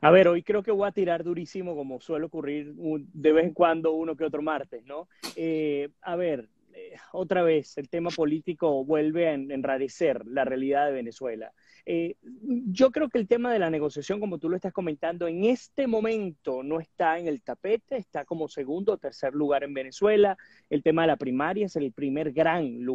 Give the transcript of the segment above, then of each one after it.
A ver, hoy creo que voy a tirar durísimo, como suele ocurrir de vez en cuando uno que otro martes, ¿no? Eh, a ver, eh, otra vez, el tema político vuelve a enrarecer la realidad de Venezuela. Eh, yo creo que el tema de la negociación, como tú lo estás comentando, en este momento no está en el tapete, está como segundo o tercer lugar en Venezuela. El tema de la primaria es el primer gran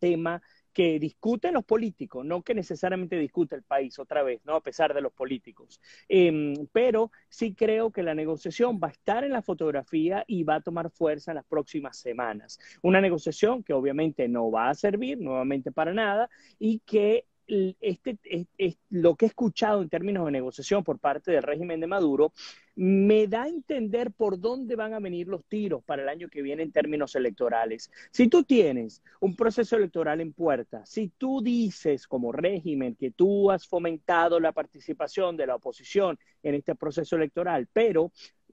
tema que discuten los políticos, no que necesariamente discute el país otra vez, ¿no? A pesar de los políticos. Em, pero sí creo que la negociación va a estar en la fotografía y va a tomar fuerza en las próximas semanas. Una negociación que obviamente no va a servir nuevamente para nada y que este, es, lo que he escuchado en términos de negociación por parte del régimen de Maduro me da a entender por dónde van a venir los tiros para el año que viene en términos electorales. Si tú tienes un proceso electoral en puerta, si tú dices como régimen que tú has fomentado la participación de la oposición en este proceso electoral, pero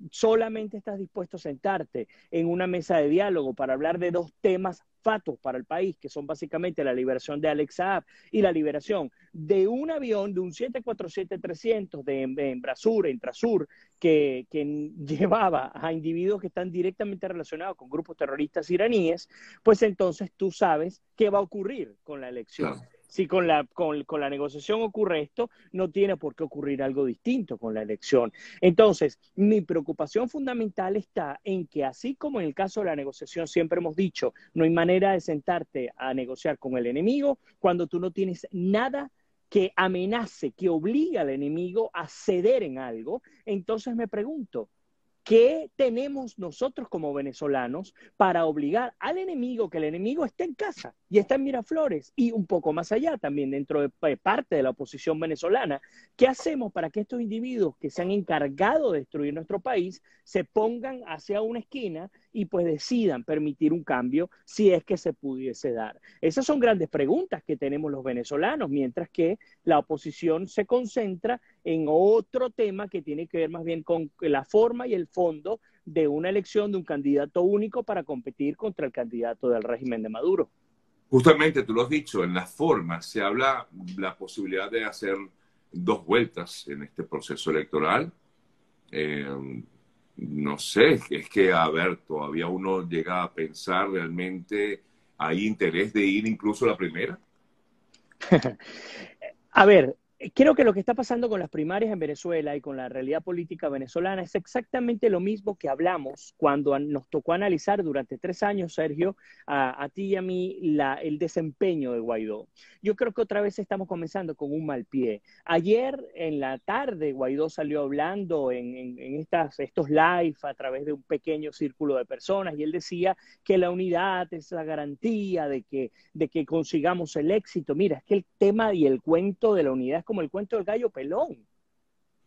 solamente estás dispuesto a sentarte en una mesa de diálogo para hablar de dos temas fatos para el país, que son básicamente la liberación de Alex Saab y la liberación de un avión, de un 747-300 de Embrasur, Intrasur, que, que llevaba a individuos que están directamente relacionados con grupos terroristas iraníes, pues entonces tú sabes qué va a ocurrir con la elección si con la, con, la negociación ocurre esto, no tiene por qué ocurrir algo distinto con la elección. Entonces, mi preocupación fundamental está en que, así como en el caso de la negociación siempre hemos dicho, no hay manera de sentarte a negociar con el enemigo cuando tú no tienes nada que amenace, que obligue al enemigo a ceder en algo, entonces me pregunto, ¿Qué tenemos nosotros como venezolanos para obligar al enemigo que el enemigo esté en casa y está en Miraflores y un poco más allá también dentro de eh, parte de la oposición venezolana? ¿Qué hacemos para que estos individuos que se han encargado de destruir nuestro país se pongan hacia una esquina y pues decidan permitir un cambio si es que se pudiese dar? Esas son grandes preguntas que tenemos los venezolanos, mientras que la oposición se concentra en otro tema que tiene que ver más bien con la forma y el fondo de una elección de un candidato único para competir contra el candidato del régimen de Maduro. Justamente, tú lo has dicho, en la forma se habla la posibilidad de hacer dos vueltas en este proceso electoral. Eh, no sé, es que, a ver, todavía uno llega a pensar realmente, ¿hay interés de ir incluso a la primera? a ver, creo que lo que está pasando con las primarias en Venezuela y con la realidad política venezolana es exactamente lo mismo que hablamos cuando nos tocó analizar durante tres años, Sergio, a, ti y a mí, el desempeño de Guaidó. Yo creo que otra vez estamos comenzando con un mal pie. Ayer en la tarde Guaidó salió hablando en, estas, estos live a través de un pequeño círculo de personas y él decía que la unidad es la garantía de que, de que consigamos el éxito. Mira, es que el tema y el cuento de la unidad es como el cuento del gallo pelón.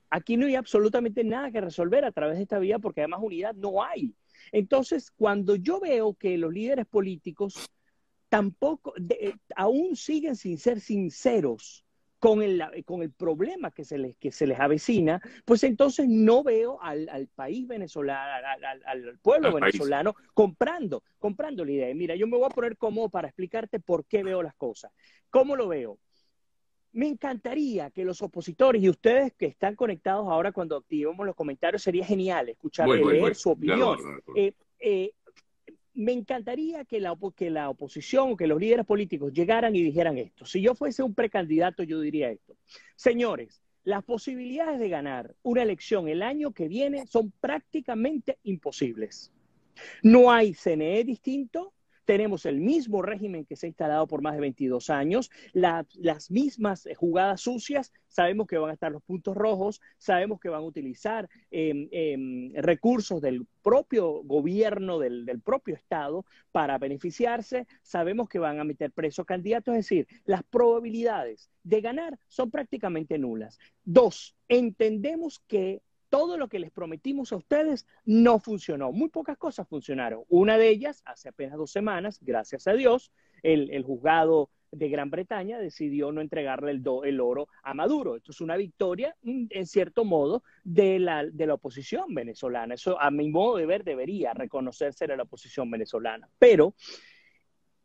Aquí no hay absolutamente nada que resolver a través de esta vía porque además unidad no hay. Entonces, cuando yo veo que los líderes políticos tampoco, eh, aún siguen sin ser sinceros con el, con el problema que se, les, que se les avecina, pues entonces no veo al, país venezolano, al, pueblo venezolano comprando, comprando la idea. Mira, yo me voy a poner cómodo para explicarte por qué veo las cosas. ¿Cómo lo veo? Me encantaría que los opositores y ustedes que están conectados ahora cuando activemos los comentarios, sería genial escuchar y leer su opinión. Eh, eh, me encantaría que la, que la oposición o que los líderes políticos llegaran y dijeran esto. Si yo fuese un precandidato, yo diría esto. Señores, las posibilidades de ganar una elección el año que viene son prácticamente imposibles. No hay CNE distinto, tenemos el mismo régimen que se ha instalado por más de 22 años, las mismas eh, jugadas sucias, sabemos que van a estar los puntos rojos, sabemos que van a utilizar em, em, recursos del propio gobierno, del, del, propio Estado, para beneficiarse, sabemos que van a meter presos candidatos, es decir, las probabilidades de ganar son prácticamente nulas. Dos, entendemos que todo lo que les prometimos a ustedes no funcionó. Muy pocas cosas funcionaron. Una de ellas, hace apenas dos semanas, gracias a Dios, el, juzgado de Gran Bretaña decidió no entregarle el, el, oro a Maduro. Esto es una victoria, mm, en cierto modo, de la, de la oposición venezolana. Eso, a mi modo de ver, debería reconocerse la oposición venezolana. Pero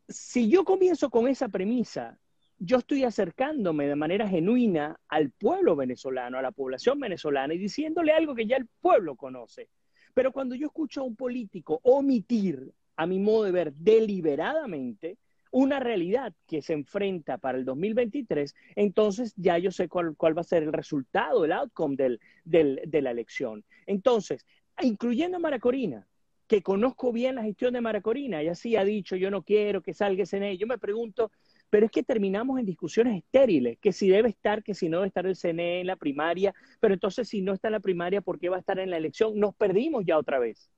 si yo comienzo con esa premisa, yo estoy acercándome de manera genuina al pueblo venezolano, a la población venezolana y diciéndole algo que ya el pueblo conoce. Pero cuando yo escucho a un político omitir, a mi modo de ver, deliberadamente, una realidad que se enfrenta para el 2023, entonces ya yo sé cuál, va a ser el resultado, el outcome de la elección. Entonces, incluyendo a Maracorina, que conozco bien la gestión de Maracorina, y así ha dicho, yo no quiero que salga ese yo me pregunto, pero es que terminamos en discusiones estériles, que si debe estar, que si no debe estar el CNE en la primaria, pero entonces si no está en la primaria, ¿por qué va a estar en la elección? Nos perdimos ya otra vez.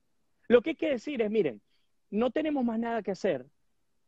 Lo que hay que decir es, miren, no tenemos más nada que hacer,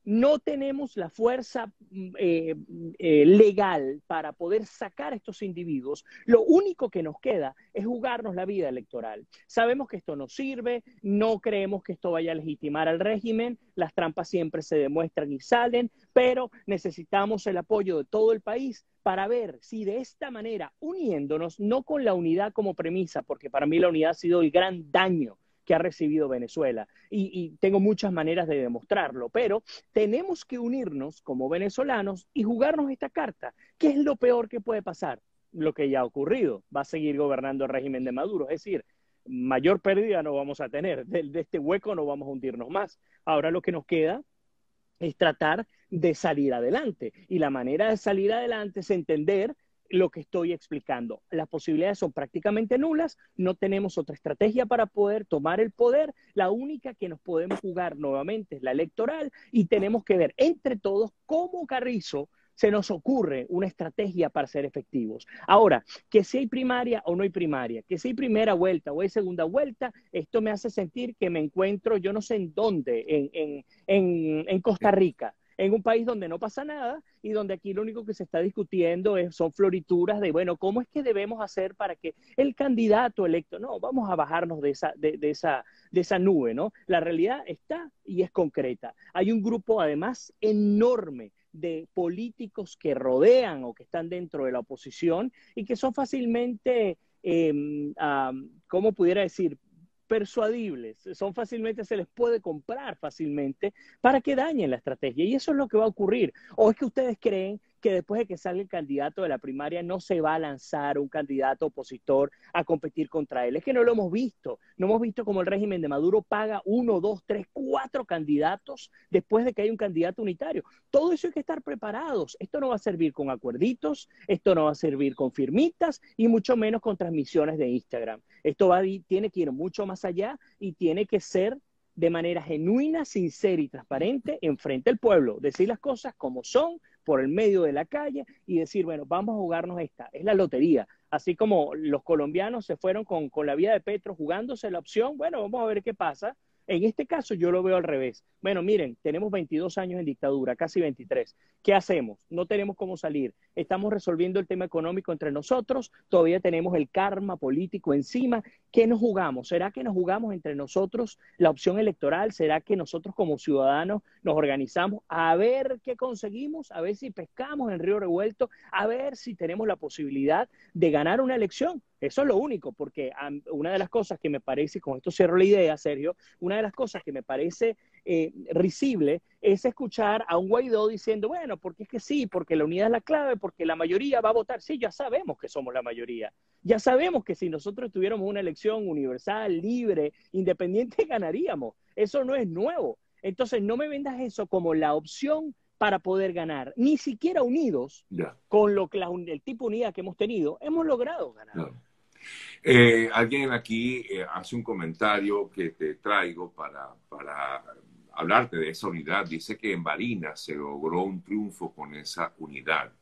no tenemos la fuerza mm, eh, eh, legal para poder sacar a estos individuos, lo único que nos queda es jugarnos la vida electoral. Sabemos que esto no sirve, no creemos que esto vaya a legitimar al régimen, las trampas siempre se demuestran y salen, pero necesitamos el apoyo de todo el país para ver si de esta manera, uniéndonos, no con la unidad como premisa, porque para mí la unidad ha sido el gran daño que ha recibido Venezuela. Y, tengo muchas maneras de demostrarlo, pero tenemos que unirnos como venezolanos y jugarnos esta carta. ¿Qué es lo peor que puede pasar? Lo que ya ha ocurrido. Va a seguir gobernando el régimen de Maduro. Es decir, mayor pérdida no vamos a tener. De, este hueco no vamos a hundirnos más. Ahora lo que nos queda es tratar de salir adelante. Y la manera de salir adelante es entender lo que estoy explicando. Las posibilidades son prácticamente nulas, no tenemos otra estrategia para poder tomar el poder, la única que nos podemos jugar nuevamente es la electoral y tenemos que ver entre todos cómo Carrizo se nos ocurre una estrategia para ser efectivos. Ahora, que si hay primaria o no hay primaria, que si hay primera vuelta o hay segunda vuelta, esto me hace sentir que me encuentro yo no sé en dónde, en, en, en Costa Rica en un país donde no pasa nada y donde aquí lo único que se está discutiendo es, son florituras de, bueno, ¿cómo es que debemos hacer para que el candidato electo, no, vamos a bajarnos de esa, de, esa, de esa nube, ¿no? La realidad está y es concreta. Hay un grupo además enorme de políticos que rodean o que están dentro de la oposición y que son fácilmente, eh, ¿cómo pudiera decir? Persuadibles, son fácilmente, se les puede comprar fácilmente para que dañen la estrategia. Y eso es lo que va a ocurrir. ¿O es que ustedes creen que después de que salga el candidato de la primaria no se va a lanzar un candidato opositor a competir contra él. Es que no lo hemos visto. No hemos visto cómo el régimen de Maduro paga uno, dos, tres, cuatro candidatos después de que hay un candidato unitario. Todo eso hay que estar preparados. Esto no va a servir con acuerditos, esto no va a servir con firmitas y mucho menos con transmisiones de Instagram. Esto va, tiene que ir mucho más allá y tiene que ser de manera genuina, sincera y transparente enfrente al pueblo, decir las cosas como son, por el medio de la calle y decir, bueno, vamos a jugarnos esta, es la lotería. Así como los colombianos se fueron con, con la vía de Petro jugándose la opción, bueno, vamos a ver qué pasa. En este caso yo lo veo al revés. Bueno, miren, tenemos 22 años en dictadura, casi 23. ¿Qué hacemos? No tenemos cómo salir. Estamos resolviendo el tema económico entre nosotros, todavía tenemos el karma político encima. ¿Qué nos jugamos? ¿Será que nos jugamos entre nosotros la opción electoral? ¿Será que nosotros como ciudadanos nos organizamos a ver qué conseguimos, a ver si pescamos en Río Revuelto, a ver si tenemos la posibilidad de ganar una elección? Eso es lo único, porque una de las cosas que me parece, con esto cierro la idea, Sergio, una de las cosas que me parece eh, risible es escuchar a un Guaidó diciendo, bueno, porque es que sí, porque la unidad es la clave, porque la mayoría va a votar. Sí, ya sabemos que somos la mayoría. Ya sabemos que si nosotros tuviéramos una elección universal, libre, independiente, ganaríamos. Eso no es nuevo. Entonces, no me vendas eso como la opción para poder ganar. Ni siquiera unidos con lo que el tipo de unidad que hemos tenido, hemos logrado ganar. Eh, alguien aquí eh, hace un comentario que te traigo para, para hablarte de esa unidad. Dice que en Barinas se logró un triunfo con esa unidad.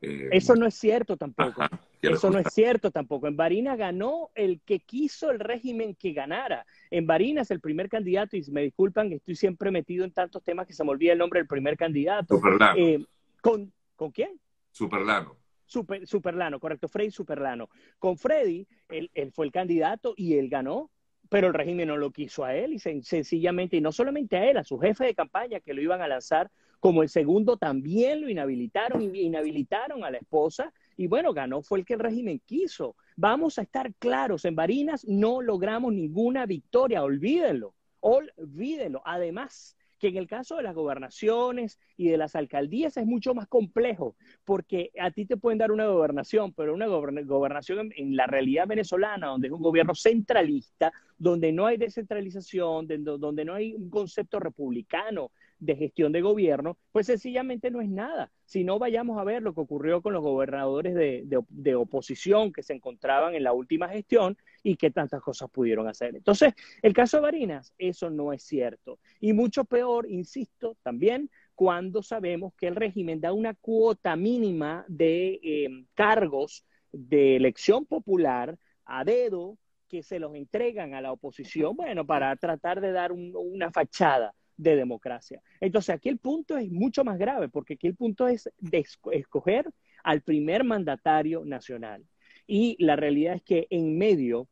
Eh, Eso no es cierto tampoco. Eso no es cierto tampoco. En Barinas ganó el que quiso el régimen que ganara. En Barinas el primer candidato, y me disculpan que estoy siempre metido en tantos temas que se me olvida el nombre del primer candidato. Superlano. Eh, ¿con, ¿Con quién? Superlano. Super, Superlano, correcto, Freddy Superlano. Con Freddy, él, fue el candidato y él ganó, pero el régimen no lo quiso a él y sencillamente, y no solamente a él, a su jefe de campaña que lo iban a lanzar como el segundo también lo inhabilitaron y inhabilitaron a la esposa y bueno, ganó fue el que el régimen quiso. Vamos a estar claros, en Barinas no logramos ninguna victoria, olvídenlo, olvídenlo. Además, que en el caso de las gobernaciones y de las alcaldías es mucho más complejo, porque a ti te pueden dar una gobernación, pero una gobernación en, la realidad venezolana, donde es un gobierno centralista, donde no hay descentralización, donde no hay un concepto republicano de gestión de gobierno, pues sencillamente no es nada. Si no, vayamos a ver lo que ocurrió con los gobernadores de, oposición que se encontraban en la última gestión y qué tantas cosas pudieron hacer. Entonces, el caso de Barinas, eso no es cierto. Y mucho peor, insisto, también cuando sabemos que el régimen da una cuota mínima de eh, cargos de elección popular a dedo que se los entregan a la oposición, bueno, para tratar de dar una fachada de democracia. Entonces, aquí el punto es mucho más grave, porque aquí el punto es de escoger al primer mandatario nacional. Y la realidad es que en medio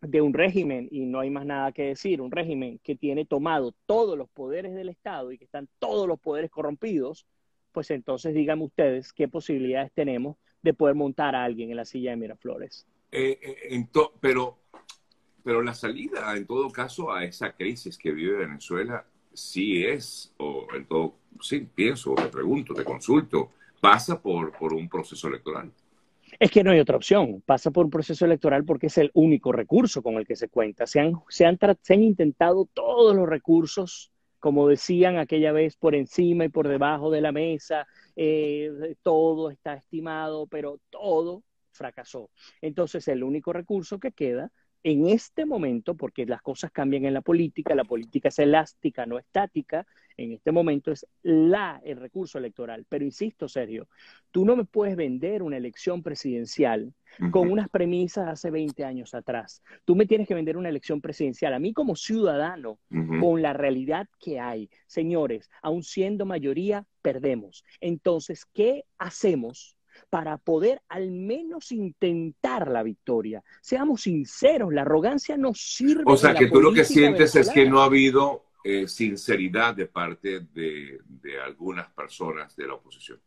de un régimen, y no hay más nada que decir, un régimen que tiene tomado todos los poderes del Estado y que están todos los poderes corrompidos, pues entonces díganme ustedes qué posibilidades tenemos de poder montar a alguien en la silla de Miraflores. Eh, eh, pero, pero la salida, en todo caso, a esa crisis que vive Venezuela sí es, o en todo, pienso, te pregunto, te consulto, pasa por, por un proceso electoral. Es que no hay otra opción, pasa por un proceso electoral porque es el único recurso con el que se cuenta. Se han, se han, se han intentado todos los recursos, como decían aquella vez, por encima y por debajo de la mesa, eh, todo está estimado, pero todo fracasó. Entonces el único recurso que queda en este momento, porque las cosas cambian en la política, la política es elástica, no estática, en este momento es la, el recurso electoral. Pero insisto, Sergio, tú no me puedes vender una elección presidencial con unas premisas hace 20 años atrás. Tú me tienes que vender una elección presidencial a mí como ciudadano con la realidad que hay. Señores, aun siendo mayoría, perdemos. Entonces, ¿qué hacemos? Para poder al menos intentar la victoria. Seamos sinceros, la arrogancia no sirve. O sea, que tú lo que sientes es que no ha habido eh, sinceridad de parte de, algunas personas de la oposición.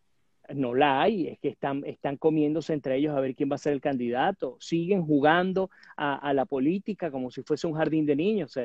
No la hay, es que están, están comiéndose entre ellos a ver quién va a ser el candidato. Siguen jugando a, la política como si fuese un jardín de niños,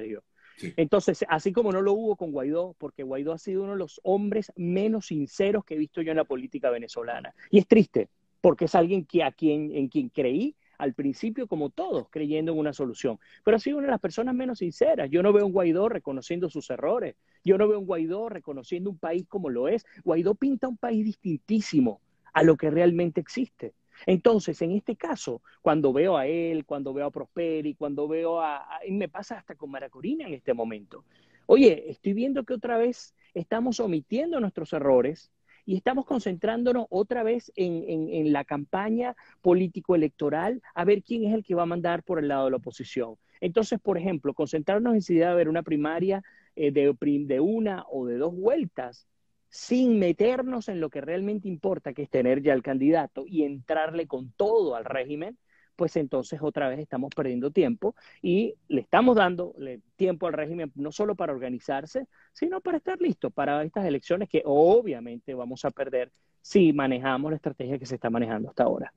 Entonces, así como no lo hubo con Guaidó, porque Guaidó ha sido uno de los hombres menos sinceros que he visto yo en la política venezolana. Y es triste, porque es alguien que, a quien, en quien creí al principio, como todos, creyendo en una solución. Pero ha sido una de las personas menos sinceras. Yo no veo un Guaidó reconociendo sus errores. Yo no veo un Guaidó reconociendo un país como lo es. Guaidó pinta un país distintísimo a lo que realmente existe. Entonces, en este caso, cuando veo a él, cuando veo a Prosperi, cuando veo a, y me pasa hasta con Maracorina en este momento. Oye, estoy viendo que otra vez estamos omitiendo nuestros errores y estamos concentrándonos otra vez en, la campaña político-electoral a ver quién es el que va a mandar por el lado de la oposición. Entonces, por ejemplo, concentrarnos en si debe haber una primaria eh, de, de una o de dos vueltas sin meternos en lo que realmente importa, que es tener ya el candidato y entrarle con todo al régimen, pues entonces otra vez estamos perdiendo tiempo y le estamos dando tiempo al régimen no solo para organizarse, sino para estar listo para estas elecciones que obviamente vamos a perder si manejamos la estrategia que se está manejando hasta ahora.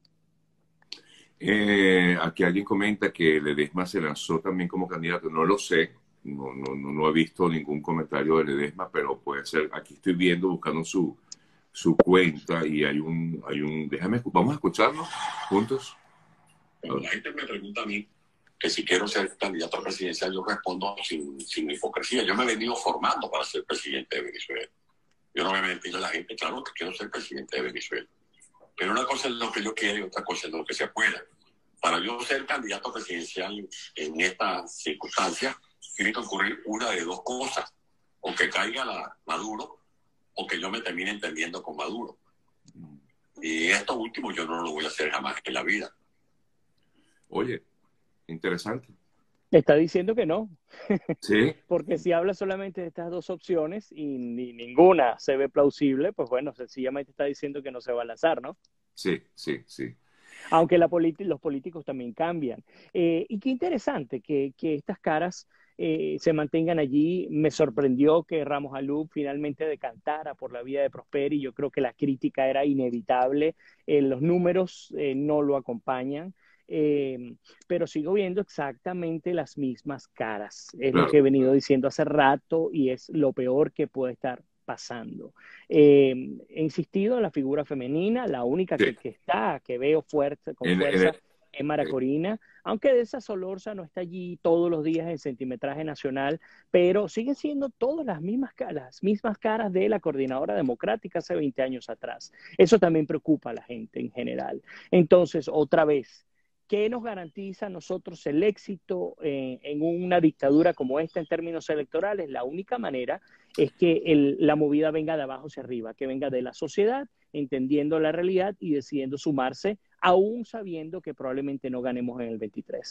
Eh, aquí alguien comenta que Ledesma se lanzó también como candidato, no lo sé, no, no, no, he visto ningún comentario de Ledesma, pero puede ser, aquí estoy viendo, buscando su, su cuenta y hay un, hay un, déjame, vamos a escucharlo juntos. Cuando la gente me pregunta a mí que si quiero ser candidato presidencial, yo respondo sin, sin hipocresía. Yo me he venido formando para ser presidente de Venezuela. Yo no me mentido a la gente, claro que quiero ser presidente de Venezuela. Pero una cosa es lo que yo quiero y otra cosa es lo que se pueda. Para yo ser candidato presidencial en esta circunstancia, tiene que ocurrir una de dos cosas. O que caiga la Maduro o que yo me termine entendiendo con Maduro. Y esto último yo no lo voy a hacer jamás en la vida. Oye, interesante. Está diciendo que no. Sí. Porque si habla solamente de estas dos opciones y ni ninguna se ve plausible, pues bueno, sencillamente está diciendo que no se va a lanzar, ¿no? Sí, sí, sí. Aunque la los políticos también cambian. Eh, y qué interesante que, que estas caras eh, se mantengan allí. Me sorprendió que Ramos Alú finalmente decantara por la vía de Prosperi. Yo creo que la crítica era inevitable. Eh, los números eh, no lo acompañan. eh, pero sigo viendo exactamente las mismas caras. Es lo que he venido diciendo hace rato y es lo peor que puede estar pasando. Eh, he insistido en la figura femenina, la única que, está, que veo fuerte, con fuerza es Mara Corina, aunque de esa Solorza no está allí todos los días en centimetraje nacional, pero siguen siendo todas las mismas, las mismas caras de la coordinadora democrática hace 20 años atrás. Eso también preocupa a la gente en general. Entonces, otra vez, ¿Qué nos garantiza a nosotros el éxito eh, en una dictadura como esta en términos electorales? La única manera es que la movida venga de abajo hacia arriba, que venga de la sociedad, entendiendo la realidad y decidiendo sumarse, aún sabiendo que probablemente no ganemos en el 23.